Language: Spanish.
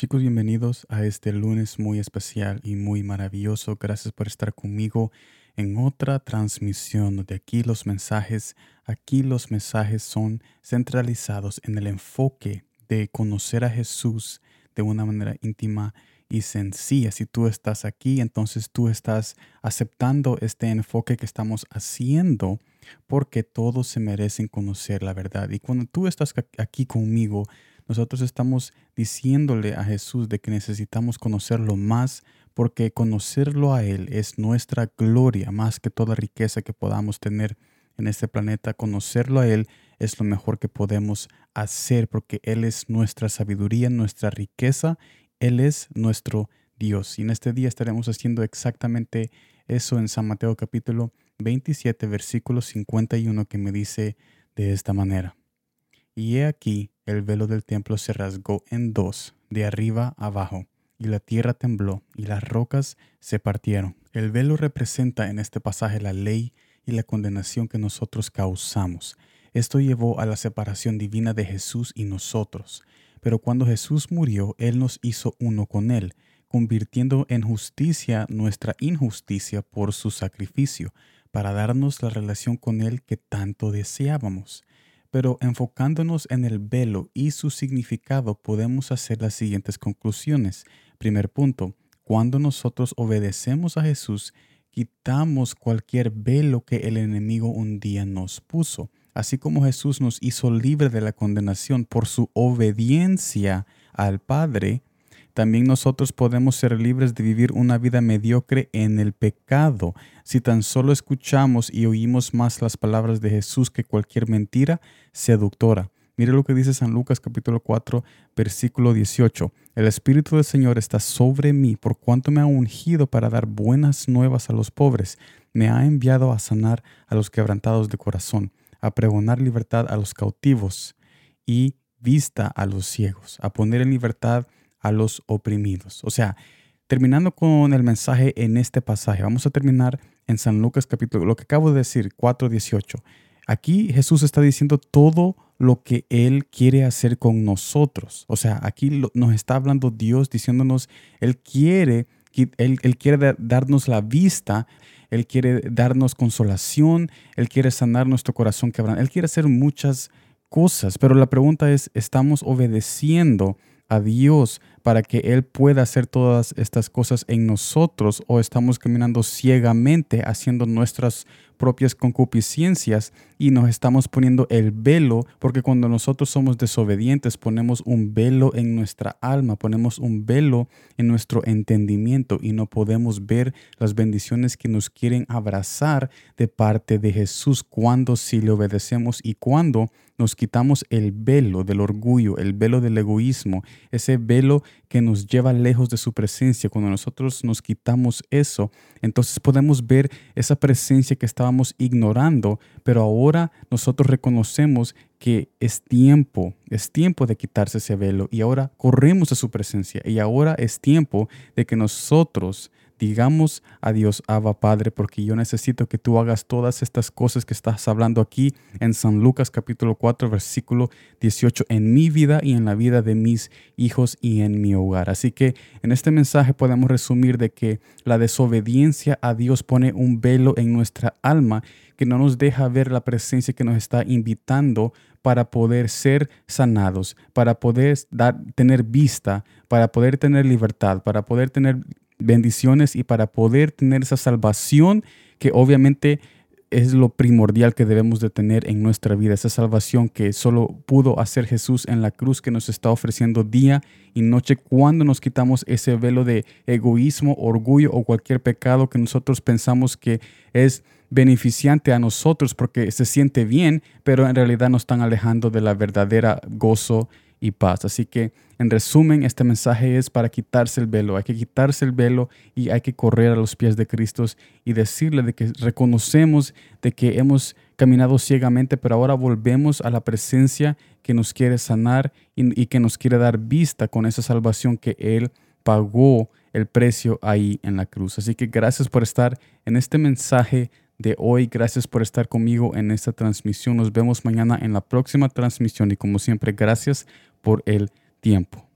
Chicos, bienvenidos a este lunes muy especial y muy maravilloso. Gracias por estar conmigo en otra transmisión de aquí los mensajes. Aquí los mensajes son centralizados en el enfoque de conocer a Jesús de una manera íntima y sencilla. Si tú estás aquí, entonces tú estás aceptando este enfoque que estamos haciendo porque todos se merecen conocer la verdad. Y cuando tú estás aquí conmigo, nosotros estamos diciéndole a Jesús de que necesitamos conocerlo más porque conocerlo a Él es nuestra gloria más que toda riqueza que podamos tener en este planeta. Conocerlo a Él es lo mejor que podemos hacer porque Él es nuestra sabiduría, nuestra riqueza, Él es nuestro Dios. Y en este día estaremos haciendo exactamente eso en San Mateo capítulo 27, versículo 51 que me dice de esta manera. Y he aquí el velo del templo se rasgó en dos, de arriba abajo, y la tierra tembló, y las rocas se partieron. El velo representa en este pasaje la ley y la condenación que nosotros causamos. Esto llevó a la separación divina de Jesús y nosotros. Pero cuando Jesús murió, Él nos hizo uno con Él, convirtiendo en justicia nuestra injusticia por su sacrificio, para darnos la relación con Él que tanto deseábamos. Pero enfocándonos en el velo y su significado podemos hacer las siguientes conclusiones. Primer punto, cuando nosotros obedecemos a Jesús, quitamos cualquier velo que el enemigo un día nos puso. Así como Jesús nos hizo libre de la condenación por su obediencia al Padre, también nosotros podemos ser libres de vivir una vida mediocre en el pecado si tan solo escuchamos y oímos más las palabras de Jesús que cualquier mentira seductora. Mire lo que dice San Lucas capítulo 4 versículo 18. El Espíritu del Señor está sobre mí por cuanto me ha ungido para dar buenas nuevas a los pobres. Me ha enviado a sanar a los quebrantados de corazón, a pregonar libertad a los cautivos y vista a los ciegos, a poner en libertad a los oprimidos. O sea, terminando con el mensaje en este pasaje, vamos a terminar en San Lucas capítulo, lo que acabo de decir, 4.18. Aquí Jesús está diciendo todo lo que Él quiere hacer con nosotros. O sea, aquí nos está hablando Dios diciéndonos, Él quiere, él, él quiere darnos la vista, Él quiere darnos consolación, Él quiere sanar nuestro corazón quebrado, Él quiere hacer muchas cosas, pero la pregunta es, ¿estamos obedeciendo a Dios para que Él pueda hacer todas estas cosas en nosotros o estamos caminando ciegamente haciendo nuestras propias concupiscencias y nos estamos poniendo el velo, porque cuando nosotros somos desobedientes ponemos un velo en nuestra alma, ponemos un velo en nuestro entendimiento y no podemos ver las bendiciones que nos quieren abrazar de parte de Jesús cuando si le obedecemos y cuando nos quitamos el velo del orgullo, el velo del egoísmo, ese velo que nos lleva lejos de su presencia. Cuando nosotros nos quitamos eso, entonces podemos ver esa presencia que estábamos ignorando, pero ahora nosotros reconocemos que es tiempo, es tiempo de quitarse ese velo y ahora corremos a su presencia y ahora es tiempo de que nosotros digamos a Dios, Abba Padre, porque yo necesito que tú hagas todas estas cosas que estás hablando aquí en San Lucas capítulo 4 versículo 18 en mi vida y en la vida de mis hijos y en mi hogar. Así que en este mensaje podemos resumir de que la desobediencia a Dios pone un velo en nuestra alma que no nos deja ver la presencia que nos está invitando para poder ser sanados, para poder dar, tener vista, para poder tener libertad, para poder tener bendiciones y para poder tener esa salvación que obviamente es lo primordial que debemos de tener en nuestra vida, esa salvación que solo pudo hacer Jesús en la cruz que nos está ofreciendo día y noche cuando nos quitamos ese velo de egoísmo, orgullo o cualquier pecado que nosotros pensamos que es beneficiante a nosotros porque se siente bien, pero en realidad nos están alejando de la verdadera gozo y paz. Así que, en resumen, este mensaje es para quitarse el velo. Hay que quitarse el velo y hay que correr a los pies de Cristo y decirle de que reconocemos de que hemos caminado ciegamente, pero ahora volvemos a la presencia que nos quiere sanar y, y que nos quiere dar vista con esa salvación que Él pagó el precio ahí en la cruz. Así que gracias por estar en este mensaje de hoy. Gracias por estar conmigo en esta transmisión. Nos vemos mañana en la próxima transmisión y como siempre, gracias por el tiempo.